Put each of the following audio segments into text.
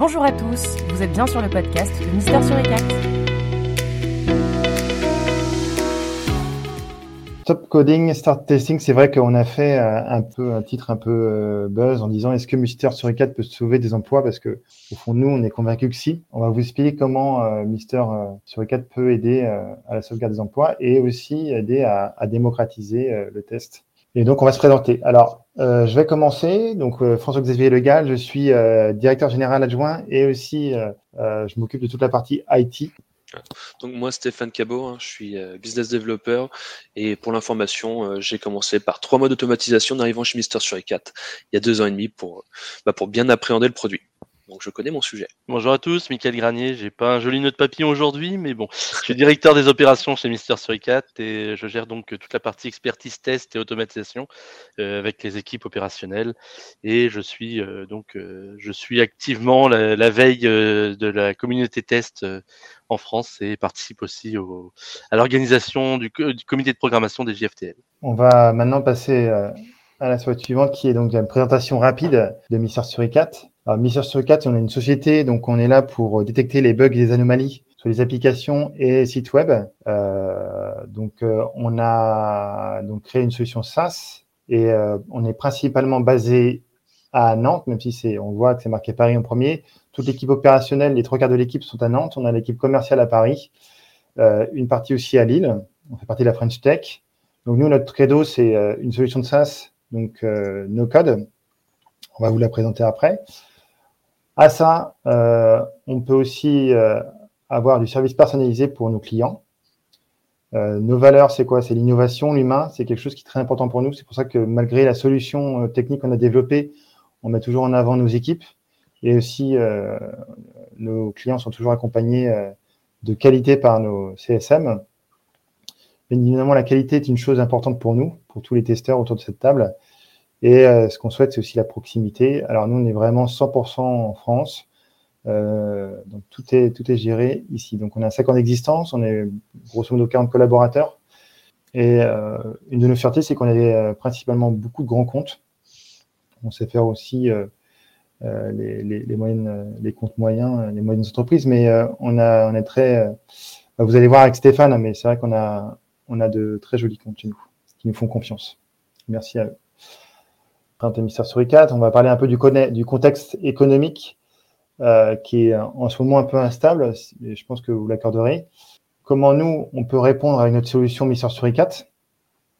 Bonjour à tous, vous êtes bien sur le podcast de Mister sur les 4. Stop coding, start testing, c'est vrai qu'on a fait euh, un peu un titre un peu euh, buzz en disant est-ce que Mister sur les 4 peut sauver des emplois? Parce que au fond nous on est convaincus que si. On va vous expliquer comment euh, Mister sur les 4 peut aider à la sauvegarde des emplois et aussi aider à démocratiser le test. Et donc, on va se présenter. Alors, euh, je vais commencer. Donc, euh, François-Xavier Legal, je suis euh, directeur général adjoint et aussi, je m'occupe de toute la partie IT. Donc, moi, Stéphane Cabot, hein, je suis business developer et pour l'information, j'ai commencé par trois mois d'automatisation en arrivant chez Mister sur 4 il y a deux ans et demi pour, bah, pour bien appréhender le produit donc je connais mon sujet. Bonjour à tous, Michael Granier. J'ai pas un joli nœud de papillon aujourd'hui, mais bon, je suis directeur des opérations chez Mister Suricat et je gère donc toute la partie expertise test et automatisation euh, avec les équipes opérationnelles. Et je suis euh, donc euh, je suis activement la, veille de la communauté test en France et participe aussi au, à l'organisation du, du, comité de programmation des JFTL. On va maintenant passer à la slide suivante qui est donc une présentation rapide de Mister Suricat. Alors, Mister Suricat, on est une société, donc on est là pour détecter les bugs et les anomalies sur les applications et sites web. Euh, donc, euh, on a donc créé une solution SaaS et euh, on est principalement basé à Nantes, même si c'est, on voit que c'est marqué Paris en premier. Toute l'équipe opérationnelle, les trois quarts de l'équipe sont à Nantes. On a l'équipe commerciale à Paris, euh, une partie aussi à Lille. On fait partie de la French Tech. Donc nous, notre credo, c'est euh, une solution de SaaS donc euh, no code. On va vous la présenter après. À ça, euh, on peut aussi euh, avoir du service personnalisé pour nos clients. nos valeurs, c'est quoi? C'est l'innovation, l'humain. C'est quelque chose qui est très important pour nous. C'est pour ça que malgré la solution technique qu'on a développée, on met toujours en avant nos équipes. Et aussi, nos clients sont toujours accompagnés de qualité par nos CSM. Bien évidemment, la qualité est une chose importante pour nous, pour tous les testeurs autour de cette table. Et euh, ce qu'on souhaite, c'est aussi la proximité. Alors nous, on est vraiment 100% en France. Euh, donc tout est, tout est géré ici. Donc on a 5 ans d'existence, on est grosso modo 40 collaborateurs. Et euh, une de nos fiertés, c'est qu'on a euh, principalement beaucoup de grands comptes. On sait faire aussi euh, les, les, les, moyennes, les comptes moyens, les moyennes entreprises, mais on, a, on est très... Bah, vous allez voir avec Stéphane, mais c'est vrai qu'on a, on a de très jolis comptes chez nous, qui nous font confiance. Merci à eux. Mister sur 4, on va parler un peu du, contexte économique euh, qui est en ce moment un peu instable, et je pense que vous l'accorderez. Comment nous, on peut répondre à notre solution Mister sur 4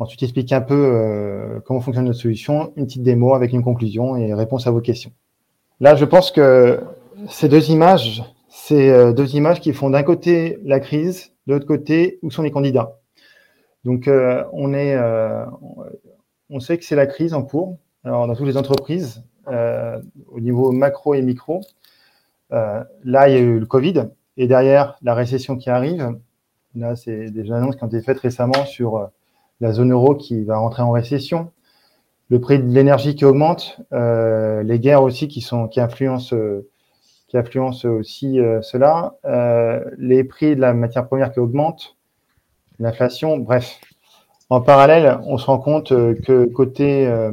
Ensuite, expliquer un peu euh, comment fonctionne notre solution, une petite démo avec une conclusion et réponse à vos questions. Là, je pense que ces deux images, c'est euh, deux images qui font d'un côté la crise, de l'autre côté où sont les candidats. Donc, euh, on, est, euh, on sait que c'est la crise en cours. Alors, dans toutes les entreprises, euh, au niveau macro et micro, là, il y a eu le Covid et derrière, la récession qui arrive. Là, c'est des annonces qui ont été faites récemment sur la zone euro qui va rentrer en récession, le prix de l'énergie qui augmente, euh, les guerres aussi qui sont qui influencent qui influencent aussi euh, cela, euh, les prix de la matière première qui augmentent, l'inflation, bref. En parallèle, on se rend compte euh, que côté euh,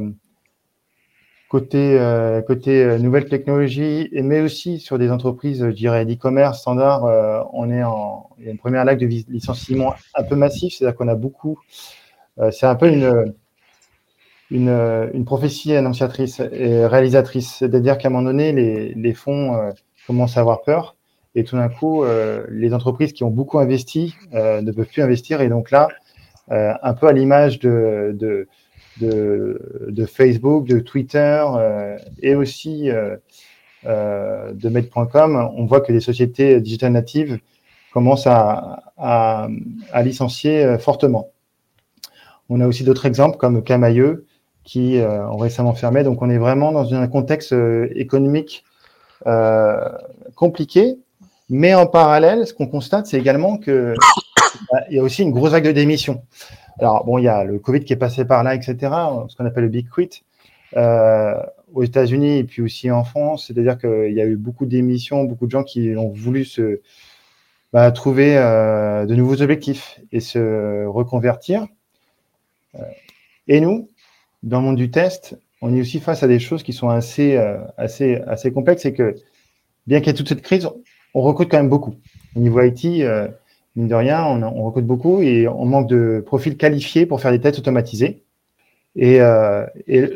côté euh, côté nouvelles technologies, mais aussi sur des entreprises, je dirais, d'e-commerce standard, on est en il y a une première vague de licenciement un peu massif, c'est-à-dire qu'on a beaucoup. c'est un peu une prophétie annonciatrice et réalisatrice, c'est-à-dire qu'à un moment donné, les, fonds commencent à avoir peur et tout d'un coup, euh, les entreprises qui ont beaucoup investi euh, ne peuvent plus investir. Et donc là, euh, un peu à l'image de, de, Facebook, de Twitter et aussi de Med.com, on voit que les sociétés digitales natives commencent à, à, licencier fortement. On a aussi d'autres exemples comme Camailleux qui ont récemment fermé. Donc on est vraiment dans un contexte économique compliqué mais en parallèle, ce qu'on constate, c'est également que bah, y a aussi une grosse vague de démission. Alors bon, il y a le Covid qui est passé par là, etc. Ce qu'on appelle le big quit euh, aux États-Unis et puis aussi en France. C'est-à-dire qu'il y a eu beaucoup d'émissions, beaucoup de gens qui ont voulu se bah, trouver euh, de nouveaux objectifs et se reconvertir. Euh, et nous, dans le monde du test, on est aussi face à des choses qui sont assez, assez, assez complexes. C'est que bien qu'il y ait toute cette crise, on recrute quand même beaucoup. Au niveau IT, mine de rien, on, recrute beaucoup et on manque de profils qualifiés pour faire des tests automatisés. Et, euh,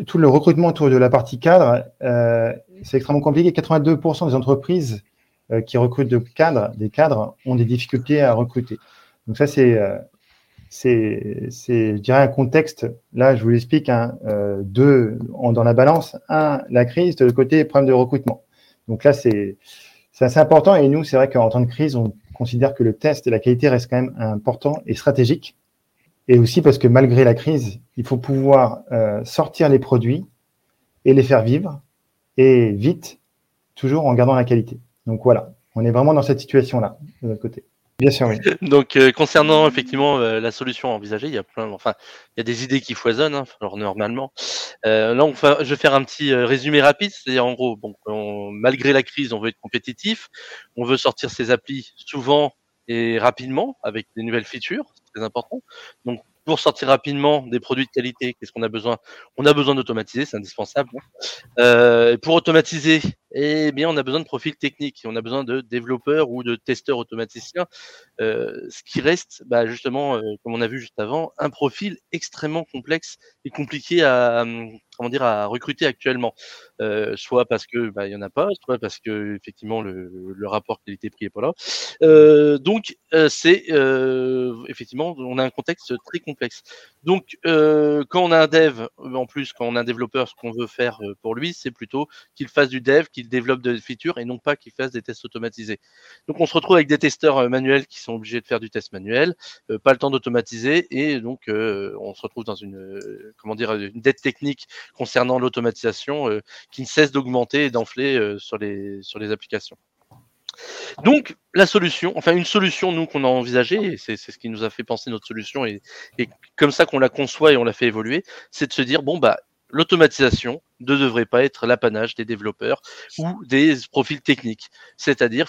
tout le recrutement autour de la partie cadre, euh, c'est extrêmement compliqué. 82% des entreprises euh, qui recrutent des cadres, ont des difficultés à recruter. Donc ça, c'est, c'est, je dirais, un contexte. Là, je vous l'explique. Hein, deux dans la balance. Un, la crise. De l'autre côté, problème de recrutement. Donc là, c'est, c'est assez important. Et nous, c'est vrai qu'en temps de crise, on considère que le test et la qualité restent quand même important et stratégique. Et aussi parce que malgré la crise, il faut pouvoir euh, sortir les produits et les faire vivre et vite, toujours en gardant la qualité. Donc voilà, on est vraiment dans cette situation-là de notre côté. Bien sûr, oui. Donc euh, concernant effectivement euh, la solution envisagée, il y a plein, enfin, il y a des idées qui foisonnent. Hein, alors normalement, euh, là, on je vais faire un petit euh, résumé rapide, c'est-à-dire en gros, bon, on, malgré la crise, on veut être compétitif, on veut sortir ses applis souvent et rapidement avec des nouvelles features, c'est très important. Donc pour sortir rapidement des produits de qualité, qu'est-ce qu'on a besoin? On a besoin d'automatiser, c'est indispensable. Hein. Euh, pour automatiser, eh bien, on a besoin de profils techniques, on a besoin de développeurs ou de testeurs automaticiens. Euh, ce qui reste, bah, justement, euh, comme on a vu juste avant, un profil extrêmement complexe et compliqué à, comment dire, à recruter actuellement. Euh, soit parce que bah, y en a pas, soit parce que effectivement le, le rapport qualité-prix est pas là. Donc c'est effectivement on a un contexte très complexe. Donc quand on a un dev, en plus quand on a un développeur, ce qu'on veut faire pour lui, c'est plutôt qu'il fasse du dev, qu'il développe des features et non pas qu'il fasse des tests automatisés. Donc on se retrouve avec des testeurs manuels qui sont obligés de faire du test manuel, pas le temps d'automatiser et donc on se retrouve dans une comment dire une dette technique concernant l'automatisation euh, qui ne cesse d'augmenter et d'enfler euh, sur, les, sur les applications. Donc, la solution, enfin une solution, nous, qu'on a envisagée, et c'est ce qui nous a fait penser notre solution, et, et comme ça qu'on la conçoit et on la fait évoluer, c'est de se dire, bon, bah, l'automatisation ne devrait pas être l'apanage des développeurs ou des profils techniques. C'est-à-dire,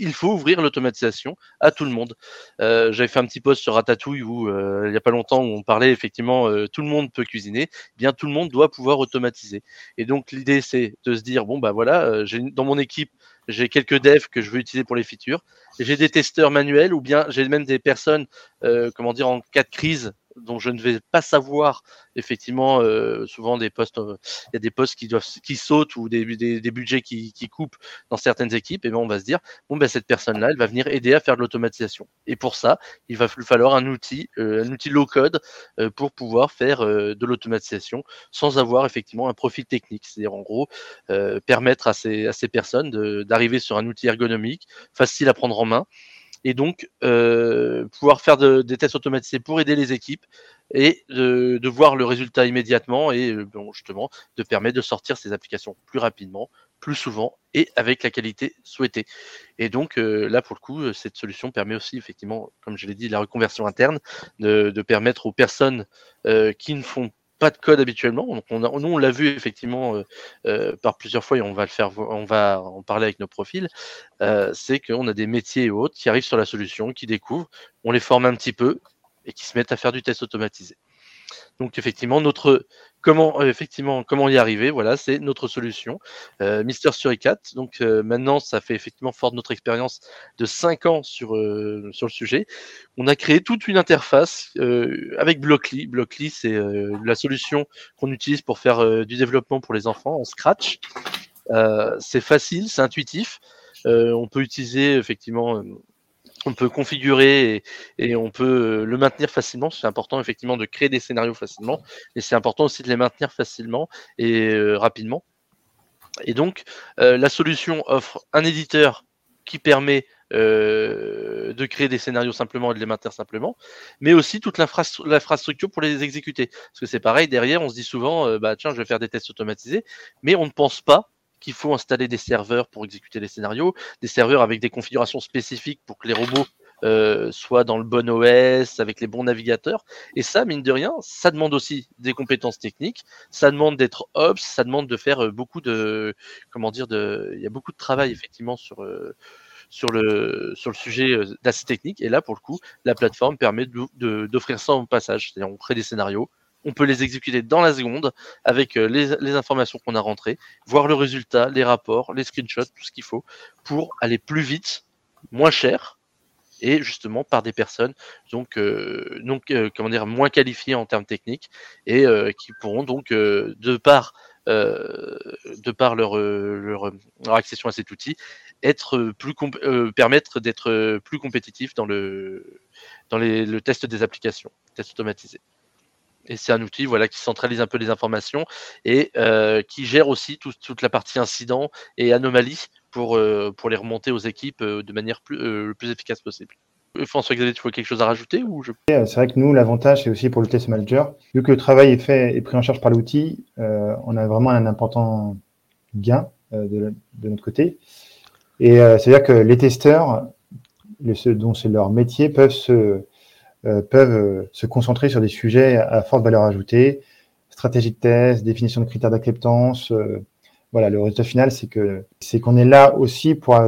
il faut ouvrir l'automatisation à tout le monde. Euh, J'avais fait un petit post sur Ratatouille où euh, il n'y a pas longtemps où on parlait effectivement euh, tout le monde peut cuisiner. Eh bien, tout le monde doit pouvoir automatiser. Et donc l'idée c'est de se dire bon bah voilà, dans mon équipe j'ai quelques devs que je veux utiliser pour les features. J'ai des testeurs manuels ou bien j'ai même des personnes, comment dire, en cas de crise dont je ne vais pas savoir effectivement euh, souvent des postes euh, il y a des postes qui doivent qui sautent ou des, budgets qui, coupent dans certaines équipes et ben on va se dire bon ben cette personne là elle va venir aider à faire de l'automatisation. Et pour ça il va falloir un outil euh, un outil low code pour pouvoir faire de l'automatisation sans avoir effectivement un profil technique. C'est-à-dire en gros permettre à ces personnes d'arriver sur un outil ergonomique facile à prendre en main et donc euh, pouvoir faire de, des tests automatisés pour aider les équipes et de, voir le résultat immédiatement et euh, justement de permettre de sortir ces applications plus rapidement, plus souvent et avec la qualité souhaitée. Et donc euh, là pour le coup, cette solution permet aussi effectivement, comme je l'ai dit, la reconversion interne, de, permettre aux personnes qui ne font pas de code habituellement. On nous, on l'a vu effectivement euh, euh, par plusieurs fois et on va le faire, on va en parler avec nos profils. Euh, c'est qu'on a des métiers et autres qui arrivent sur la solution, qui découvrent, on les forme un petit peu et qui se mettent à faire du test automatisé. Donc effectivement, notre comment effectivement comment y arriver, voilà, c'est notre solution. Euh, Mister Suricat. Donc euh, maintenant, ça fait effectivement fort de notre expérience de 5 ans sur euh, sur le sujet. On a créé toute une interface euh, avec Blockly. Blockly, c'est euh, la solution qu'on utilise pour faire euh, du développement pour les enfants en Scratch. c'est facile, c'est intuitif. on peut utiliser effectivement on peut configurer et, on peut le maintenir facilement. C'est important effectivement de créer des scénarios facilement, et c'est important aussi de les maintenir facilement et euh, rapidement. Et donc, euh, la solution offre un éditeur qui permet euh, de créer des scénarios simplement et de les maintenir simplement, mais aussi toute l'infrastructure pour les exécuter. Parce que c'est pareil, derrière, on se dit souvent, euh, bah tiens, je vais faire des tests automatisés, mais on ne pense pas qu'il faut installer des serveurs pour exécuter les scénarios, des serveurs avec des configurations spécifiques pour que les robots euh, soient dans le bon OS, avec les bons navigateurs. Et ça, mine de rien, ça demande aussi des compétences techniques, ça demande d'être ops, ça demande de faire euh, beaucoup de, comment dire, de, il y a beaucoup de travail effectivement sur euh, sur le sur le sujet euh, d'assez technique. Et là, pour le coup, la plateforme permet d'offrir ça en passage. C'est-à-dire, on crée des scénarios, on peut les exécuter dans la seconde avec les, les informations qu'on a rentrées, voir le résultat, les rapports, les screenshots, tout ce qu'il faut pour aller plus vite, moins cher et justement par des personnes donc euh, euh, moins qualifiées en termes techniques et euh, qui pourront donc de par leur, leur, accession à cet outil permettre d'être plus compétitifs dans le le test des applications test automatisé et c'est un outil voilà qui centralise un peu les informations et qui gère aussi toute la partie incident et anomalie pour, euh, pour les remonter aux équipes euh, de manière plus, euh, le plus efficace possible. François-Xavier, tu vois quelque chose à rajouter ou je... C'est vrai que nous, l'avantage, c'est aussi pour le test manager. Vu que le travail est fait et pris en charge par l'outil, on a vraiment un important gain de, notre côté. Et c'est-à-dire que les testeurs, les, ceux dont c'est leur métier, peuvent se, peuvent se concentrer sur des sujets à forte valeur ajoutée, stratégie de test, définition de critères d'acceptance, voilà, le résultat final, c'est que c'est qu'on est là aussi pour,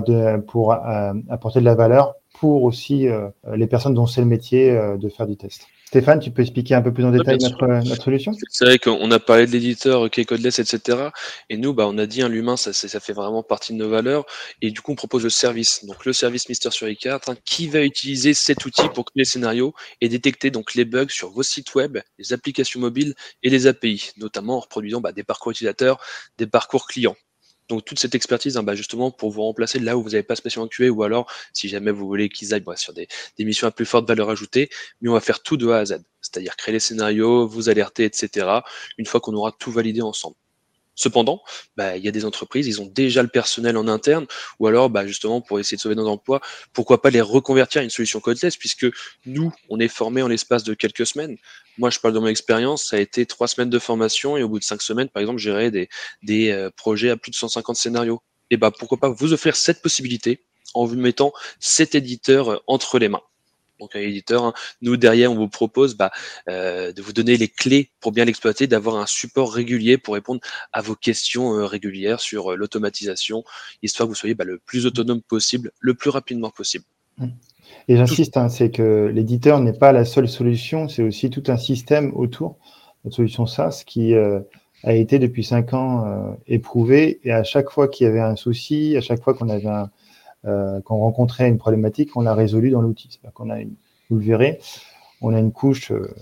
pour euh, apporter de la valeur pour aussi euh, les personnes dont c'est le métier euh, de faire du test. Stéphane, tu peux expliquer un peu plus en détail notre, notre, solution? C'est vrai qu'on a parlé de l'éditeur qui est codeless, etc. Et nous, bah, on a dit, hein, l'humain, ça, ça fait vraiment partie de nos valeurs. Et du coup, on propose le service. Donc, le service Mister sur i4, hein, qui va utiliser cet outil pour créer les scénarios et détecter donc les bugs sur vos sites web, les applications mobiles et les API, notamment en reproduisant bah, des parcours utilisateurs, des parcours clients. Donc toute cette expertise, hein, bah, justement, pour vous remplacer là où vous n'avez pas spécialement QA, ou alors si jamais vous voulez qu'ils aillent sur des, missions à plus forte valeur ajoutée, mais on va faire tout de A à Z, c'est-à-dire créer les scénarios, vous alerter, etc. Une fois qu'on aura tout validé ensemble. Cependant, bah, il y a des entreprises, ils ont déjà le personnel en interne, ou alors bah, justement pour essayer de sauver nos emplois, pourquoi pas les reconvertir à une solution codeless, puisque nous, on est formés en l'espace de quelques semaines. Moi, je parle de mon expérience, ça a été trois semaines de formation, et au bout de cinq semaines, par exemple, gérer des, des euh, projets à plus de 150 scénarios. Et bah pourquoi pas vous offrir cette possibilité en vous mettant cet éditeur euh, entre les mains donc un éditeur. Hein. Nous, derrière, on vous propose bah, euh, de vous donner les clés pour bien l'exploiter, d'avoir un support régulier pour répondre à vos questions euh, régulières sur euh, l'automatisation, histoire que vous soyez bah, le plus autonome possible, le plus rapidement possible. Et j'insiste, hein, c'est que l'éditeur n'est pas la seule solution, c'est aussi tout un système autour. Notre solution SaaS qui a été depuis cinq ans éprouvé et à chaque fois qu'il y avait un souci, à chaque fois qu'on avait un, euh, quand on rencontrait une problématique, on l'a résolue dans l'outil. A, vous le verrez, on a une couche euh,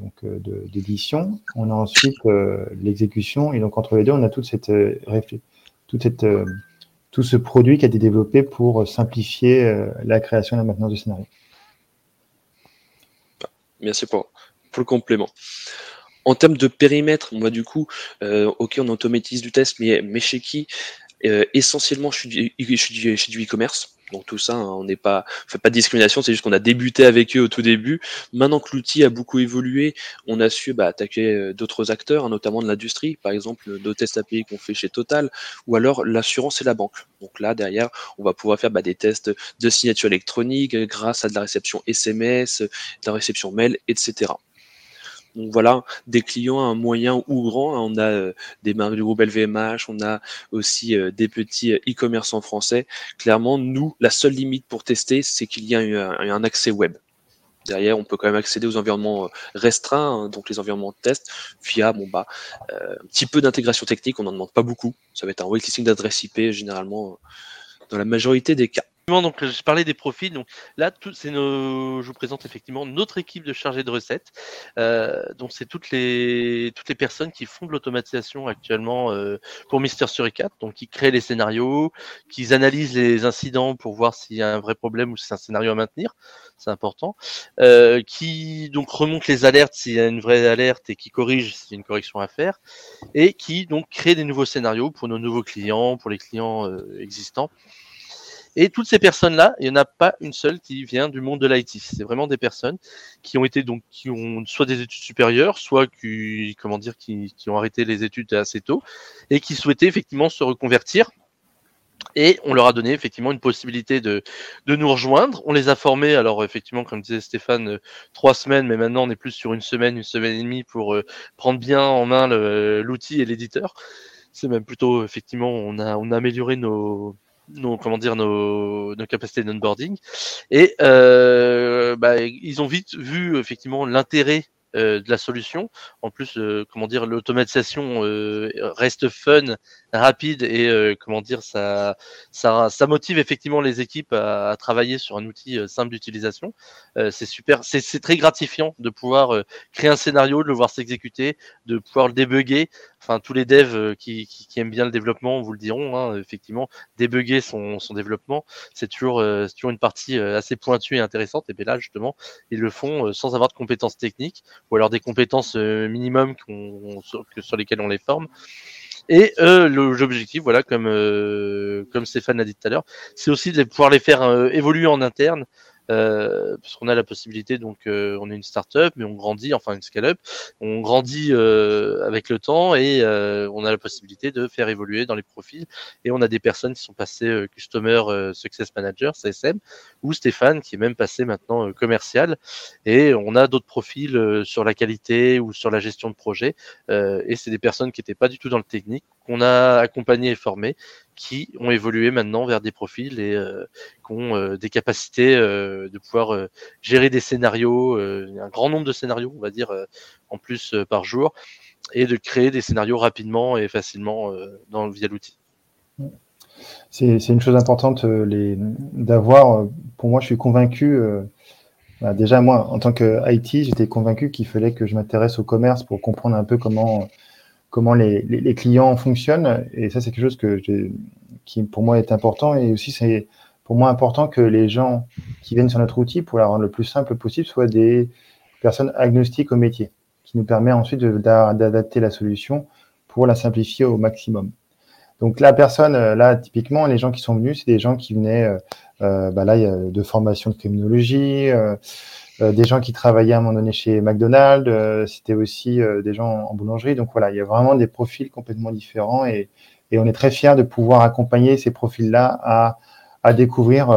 donc euh, d'édition, on a ensuite l'exécution, et donc entre les deux, on a tout ce produit qui a été développé pour simplifier la création et la maintenance de scénario. Merci pour, le complément. En termes de périmètre, va du coup, ok, on automatise du test, mais, mais chez qui? Euh, essentiellement, je suis du, du, e-commerce. Donc tout ça, hein, on n'est pas, fait pas de discrimination, c'est juste qu'on a débuté avec eux au tout début. Maintenant que l'outil a beaucoup évolué, on a su bah, attaquer euh, d'autres acteurs, hein, notamment de l'industrie, par exemple nos tests API qu'on fait chez Total, ou alors l'assurance et la banque. Donc là, derrière, on va pouvoir faire bah, des tests de signature électronique grâce à de la réception SMS, de la réception mail, etc. Donc voilà, des clients un moyen ou grand. Hein. On a euh, des marques du groupe LVMH, on a aussi euh, des petits euh, e-commerce en français. Clairement, nous, la seule limite pour tester, c'est qu'il y a un, accès web. Derrière, on peut quand même accéder aux environnements restreints, hein, donc les environnements de test, via bon bah un petit peu d'intégration technique. On n'en demande pas beaucoup. Ça va être un whitelisting d'adresse IP généralement dans la majorité des cas. Donc, je parlais des profils. Donc là, c'est nos, je vous présente effectivement notre équipe de chargés de recettes. Euh, donc, c'est toutes les toutes les personnes qui font de l'automatisation actuellement euh, pour Mister Suricat. Donc, qui créent les scénarios, qui analysent les incidents pour voir s'il y a un vrai problème ou si c'est un scénario à maintenir. C'est important. Euh, qui donc remonte les alertes s'il y a une vraie alerte et qui corrige s'il y a une correction à faire. Et qui donc crée des nouveaux scénarios pour nos nouveaux clients, pour les clients euh, existants. Et toutes ces personnes-là, il n'y en a pas une seule qui vient du monde de l'IT. C'est vraiment des personnes qui ont été donc qui ont soit des études supérieures, soit qui comment dire qui, ont arrêté les études assez tôt et qui souhaitaient effectivement se reconvertir et on leur a donné effectivement une possibilité de, de nous rejoindre. On les a formés, alors effectivement, comme disait Stéphane, euh, trois semaines, mais maintenant on est plus sur une semaine, une semaine et demie pour euh, prendre bien en main l'outil et l'éditeur. C'est même plutôt, effectivement, on a, on a amélioré nos, nos comment dire nos, nos capacités d'onboarding et euh, bah, ils ont vite vu effectivement l'intérêt de la solution. En plus, comment dire, l'automatisation reste fun, rapide et comment dire, ça, ça, ça motive effectivement les équipes à, travailler sur un outil simple d'utilisation. c'est super, c'est très gratifiant de pouvoir créer un scénario, de le voir s'exécuter, de pouvoir le débugger. Enfin, tous les devs qui, qui, qui aiment bien le développement vous le diront. Hein, effectivement, débugger son, son développement, c'est toujours, toujours une partie assez pointue et intéressante. Et bien là, justement, ils le font sans avoir de compétences techniques ou alors des compétences minimum sur, sur lesquelles on les forme. Et euh, l'objectif, voilà, comme euh, comme Stéphane l'a dit tout à l'heure, c'est aussi de pouvoir les faire euh, évoluer en interne euh, parce qu'on a la possibilité, donc euh, on est une start-up, mais on grandit, enfin une scale-up, on grandit euh, avec le temps et on a la possibilité de faire évoluer dans les profils. Et on a des personnes qui sont passées Customer Success Manager, CSM, ou Stéphane qui est même passé maintenant commercial. Et on a d'autres profils sur la qualité ou sur la gestion de projet. et c'est des personnes qui n'étaient pas du tout dans le technique, qu'on a accompagné et formé, qui ont évolué maintenant vers des profils et euh, qui ont euh, des capacités euh, de pouvoir gérer des scénarios, un grand nombre de scénarios, on va dire, en plus par jour, et de créer des scénarios rapidement et facilement dans, via l'outil. C'est une chose importante d'avoir. Pour moi, je suis convaincu. Bah, déjà, moi, en tant que IT, j'étais convaincu qu'il fallait que je m'intéresse au commerce pour comprendre un peu comment comment les, clients fonctionnent. Et ça, c'est quelque chose que qui pour moi est important. Et aussi, c'est pour moi important que les gens qui viennent sur notre outil, pour la rendre le plus simple possible, soient des personnes agnostiques au métier, qui nous permet ensuite d'adapter la solution pour la simplifier au maximum. Donc la personne, là, typiquement, les gens qui sont venus, c'est des gens qui venaient, euh, euh bah là, de formation de criminologie, euh, des gens qui travaillaient à un moment donné chez McDonald's, euh, c'était aussi euh, des gens en boulangerie. Donc voilà, il y a vraiment des profils complètement différents et, on est très fiers de pouvoir accompagner ces profils-là à, à découvrir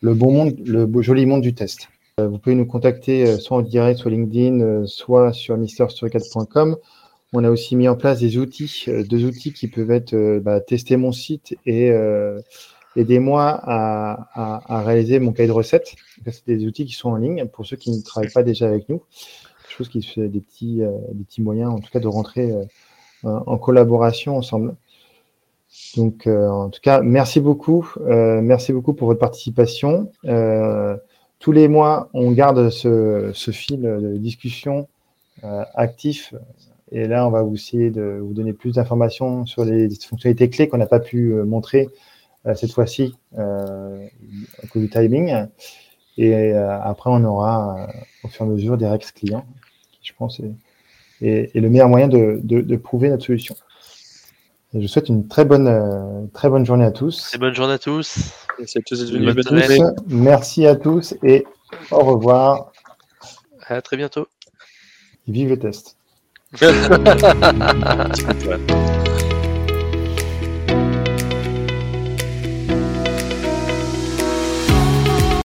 le bon monde, le joli monde du test. Vous pouvez nous contacter soit en direct, soit LinkedIn, soit sur misterstory4.com. On a aussi mis en place des outils, deux outils qui peuvent être bah, tester mon site et aidez-moi à, réaliser mon cahier de recettes. C'est des outils qui sont en ligne pour ceux qui ne travaillent pas déjà avec nous. Je trouve qu'il fait des petits, euh, des petits moyens, en tout cas, de rentrer euh, en collaboration ensemble. Donc, euh, en tout cas, merci beaucoup. merci beaucoup pour votre participation. tous les mois, on garde ce, ce fil de discussion actif. Et là, on va essayer de vous donner plus d'informations sur les fonctionnalités clés qu'on n'a pas pu montrer cette fois-ci euh, à cause du timing. Et euh, après, on aura au fur et à mesure des règles clients, qui je pense est, le meilleur moyen de, de, prouver notre solution. je souhaite une très bonne, très bonne journée à tous. Et bonne journée à tous. Merci à tous Merci à tous et au revoir. À très bientôt. vive le test.